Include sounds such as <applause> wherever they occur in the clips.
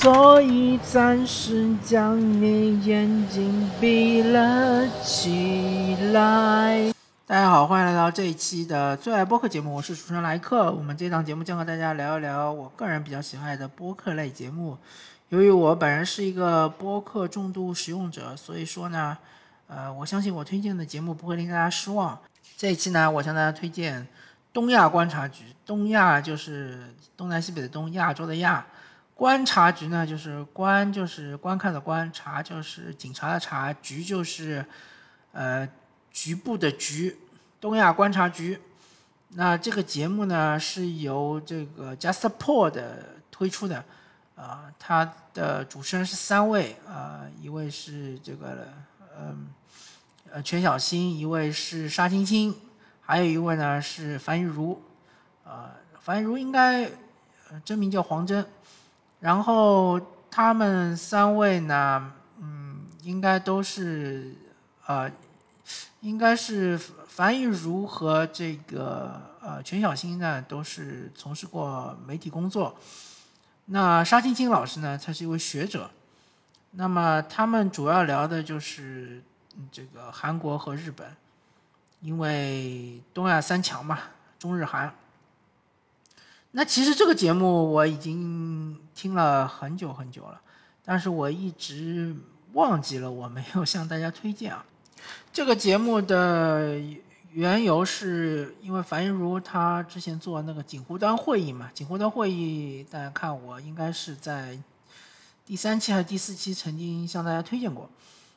所以暂时将你眼睛闭了起来。大家好，欢迎来到这一期的最爱播客节目，我是主持人莱克。我们这档节目将和大家聊一聊我个人比较喜欢的播客类节目。由于我本人是一个播客重度使用者，所以说呢，呃，我相信我推荐的节目不会令大家失望。这一期呢，我向大家推荐东亚观察局。东亚就是东南西北的东，亚洲的亚。观察局呢，就是观就是观看的观，察就是警察的察，局就是呃局部的局。东亚观察局。那这个节目呢，是由这个 JustPod 推出的。啊，它的主持人是三位，啊，一位是这个，嗯，呃，全小新，一位是沙青青，还有一位呢是樊玉茹，啊，樊玉茹应该真名叫黄真，然后他们三位呢，嗯，应该都是，呃，应该是樊玉茹和这个呃全小新呢都是从事过媒体工作。那沙青青老师呢？他是一位学者，那么他们主要聊的就是这个韩国和日本，因为东亚三强嘛，中日韩。那其实这个节目我已经听了很久很久了，但是我一直忘记了我没有向大家推荐啊。<laughs> 这个节目的。缘由是因为樊玉茹她之前做那个锦湖端会议嘛，锦湖端会议大家看我应该是在第三期还是第四期曾经向大家推荐过。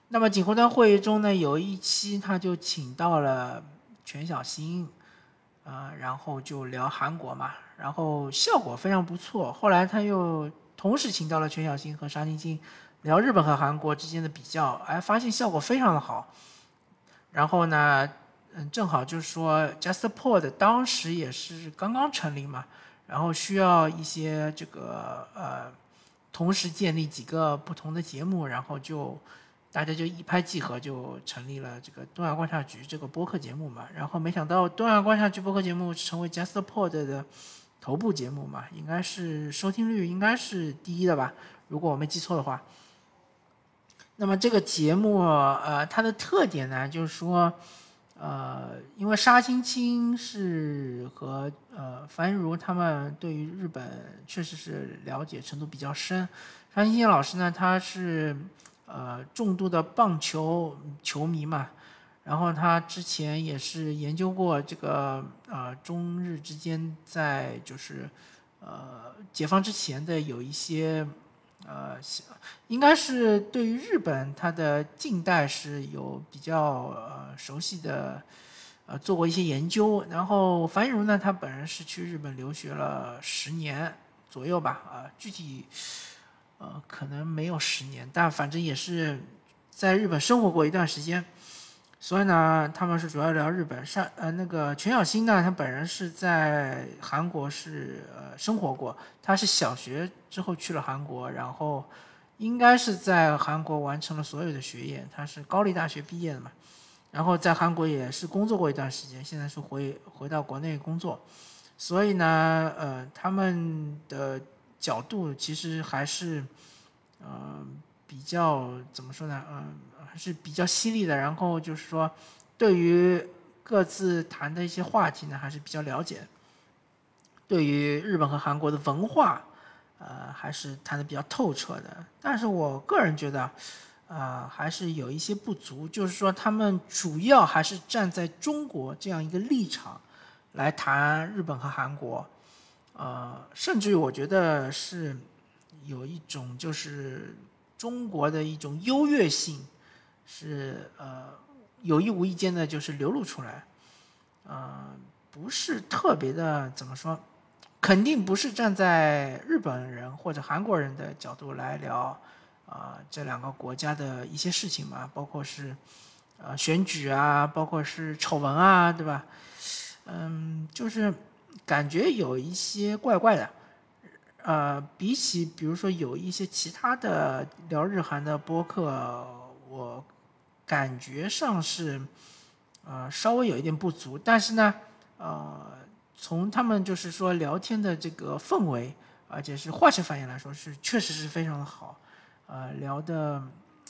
那么锦湖端会议中呢，有一期他就请到了全小新，啊，然后就聊韩国嘛，然后效果非常不错。后来他又同时请到了全小新和沙晶晶聊日本和韩国之间的比较，哎，发现效果非常的好。然后呢？嗯，正好就是说，JustPod 当时也是刚刚成立嘛，然后需要一些这个呃，同时建立几个不同的节目，然后就大家就一拍即合，就成立了这个东亚观察局这个播客节目嘛。然后没想到东亚观察局播客节目成为 JustPod 的头部节目嘛，应该是收听率应该是第一的吧，如果我没记错的话。那么这个节目呃，它的特点呢，就是说。呃，因为沙青青是和呃樊如他们对于日本确实是了解程度比较深。沙青青老师呢，他是呃重度的棒球球迷嘛，然后他之前也是研究过这个呃中日之间在就是呃解放之前的有一些。呃，应该是对于日本，它的近代是有比较呃熟悉的，呃做过一些研究。然后樊玉茹呢，他本人是去日本留学了十年左右吧，啊，具体呃可能没有十年，但反正也是在日本生活过一段时间。所以呢，他们是主要聊日本。上呃，那个全小新呢，他本人是在韩国是呃生活过。他是小学之后去了韩国，然后应该是在韩国完成了所有的学业。他是高丽大学毕业的嘛，然后在韩国也是工作过一段时间，现在是回回到国内工作。所以呢，呃，他们的角度其实还是呃比较怎么说呢，嗯。还是比较犀利的，然后就是说，对于各自谈的一些话题呢，还是比较了解。对于日本和韩国的文化，呃，还是谈的比较透彻的。但是我个人觉得，呃，还是有一些不足，就是说他们主要还是站在中国这样一个立场来谈日本和韩国，呃，甚至于我觉得是有一种就是中国的一种优越性。是呃有意无意间的，就是流露出来，呃，不是特别的怎么说，肯定不是站在日本人或者韩国人的角度来聊啊这两个国家的一些事情嘛，包括是呃选举啊，包括是丑闻啊，对吧？嗯，就是感觉有一些怪怪的，呃，比起比如说有一些其他的聊日韩的播客，我。感觉上是，呃，稍微有一点不足，但是呢，呃，从他们就是说聊天的这个氛围，而且是化学反应来说是确实是非常的好，呃，聊的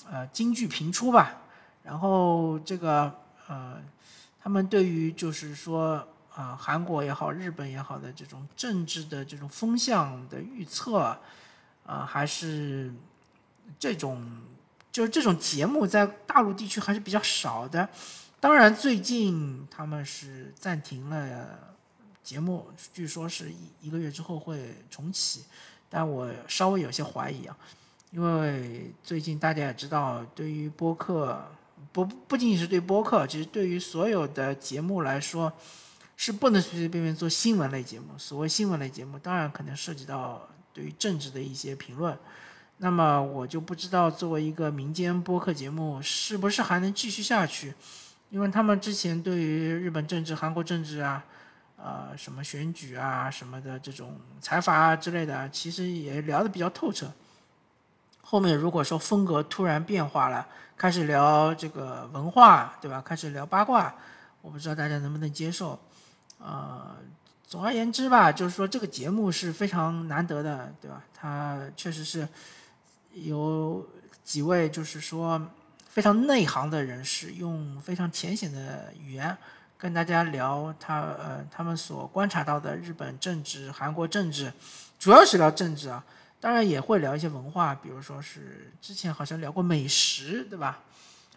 呃京剧频出吧。然后这个呃，他们对于就是说啊，韩国也好，日本也好的这种政治的这种风向的预测，啊，还是这种就是这种节目在大陆地区还是比较少的。当然，最近他们是暂停了。节目据说是一一个月之后会重启，但我稍微有些怀疑啊，因为最近大家也知道，对于播客不不仅仅是对播客，其实对于所有的节目来说，是不能随随便便做新闻类节目。所谓新闻类节目，当然可能涉及到对于政治的一些评论。那么我就不知道作为一个民间播客节目，是不是还能继续下去？因为他们之前对于日本政治、韩国政治啊。呃，什么选举啊，什么的这种财阀啊之类的，其实也聊得比较透彻。后面如果说风格突然变化了，开始聊这个文化，对吧？开始聊八卦，我不知道大家能不能接受。呃，总而言之吧，就是说这个节目是非常难得的，对吧？它确实是有几位就是说非常内行的人士，用非常浅显的语言。跟大家聊他呃他们所观察到的日本政治、韩国政治，主要是聊政治啊，当然也会聊一些文化，比如说是之前好像聊过美食，对吧？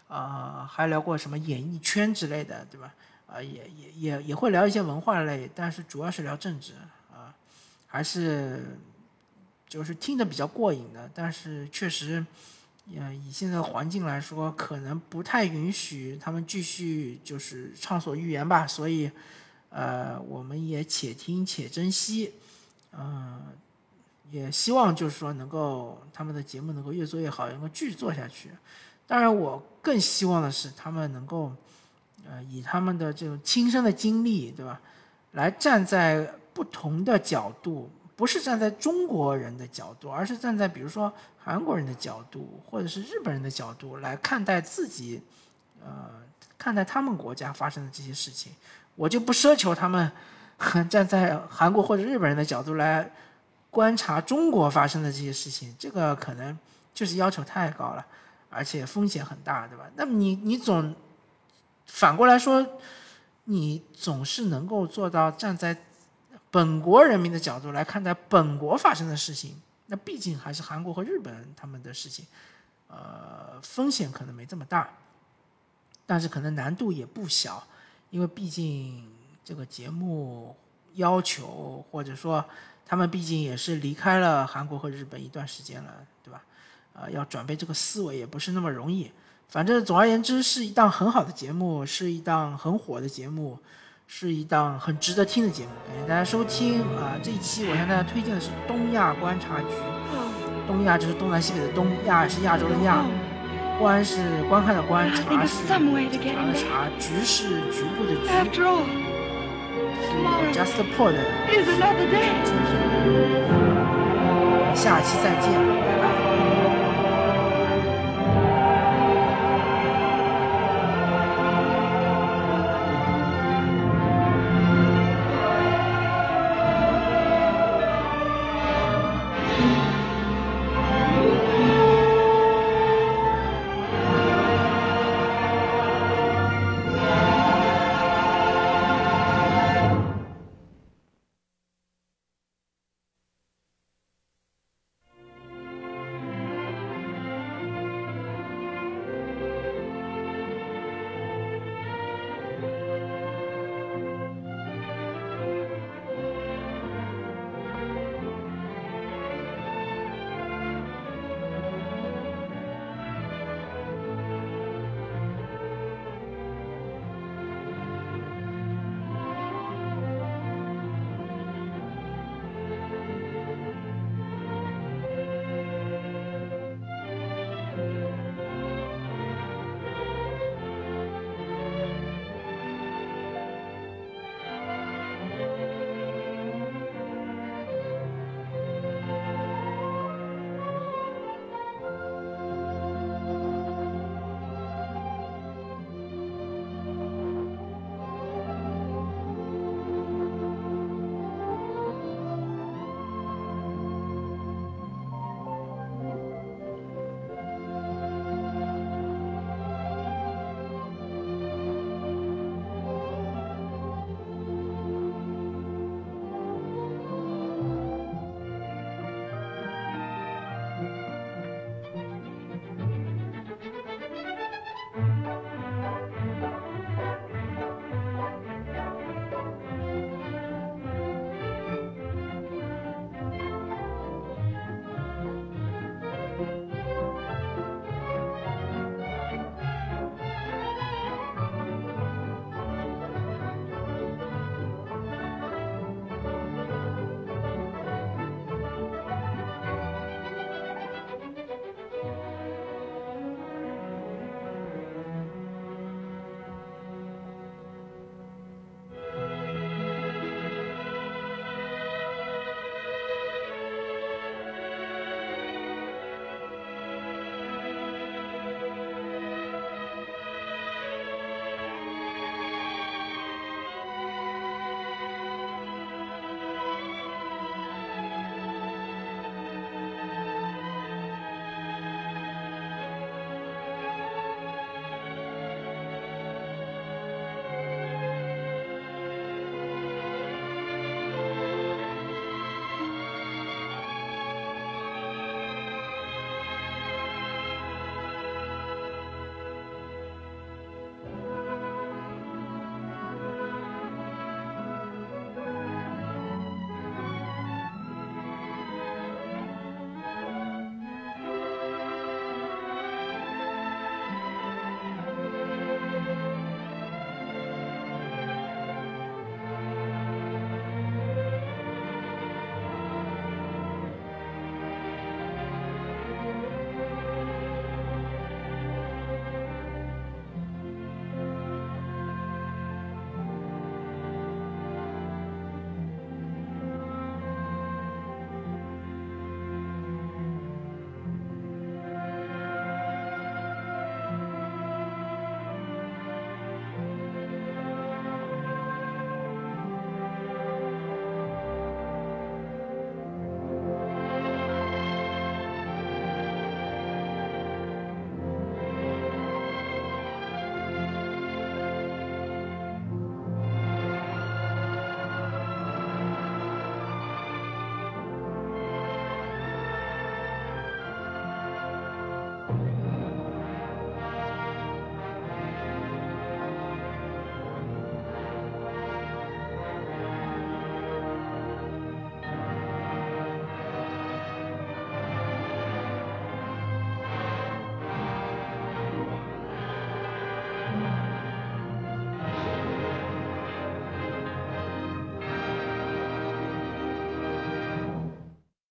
啊，还聊过什么演艺圈之类的，对吧？啊，也也也也会聊一些文化类，但是主要是聊政治啊，还是就是听得比较过瘾的，但是确实。嗯，以现在的环境来说，可能不太允许他们继续就是畅所欲言吧。所以，呃，我们也且听且珍惜，嗯，也希望就是说能够他们的节目能够越做越好，能够继续做下去。当然，我更希望的是他们能够，呃，以他们的这种亲身的经历，对吧，来站在不同的角度。不是站在中国人的角度，而是站在比如说韩国人的角度，或者是日本人的角度来看待自己，呃，看待他们国家发生的这些事情。我就不奢求他们 <laughs> 站在韩国或者日本人的角度来观察中国发生的这些事情，这个可能就是要求太高了，而且风险很大，对吧？那么你你总反过来说，你总是能够做到站在。本国人民的角度来看待本国发生的事情，那毕竟还是韩国和日本他们的事情，呃，风险可能没这么大，但是可能难度也不小，因为毕竟这个节目要求，或者说他们毕竟也是离开了韩国和日本一段时间了，对吧？呃，要转变这个思维也不是那么容易。反正总而言之，是一档很好的节目，是一档很火的节目。是一档很值得听的节目，感谢大家收听啊！这一期我向大家推荐的是《东亚观察局》。东亚就是东南西北的东，亚是亚洲的亚，观是观看的观，察是察的察，局是局部的局。是 Just 的。下期再见。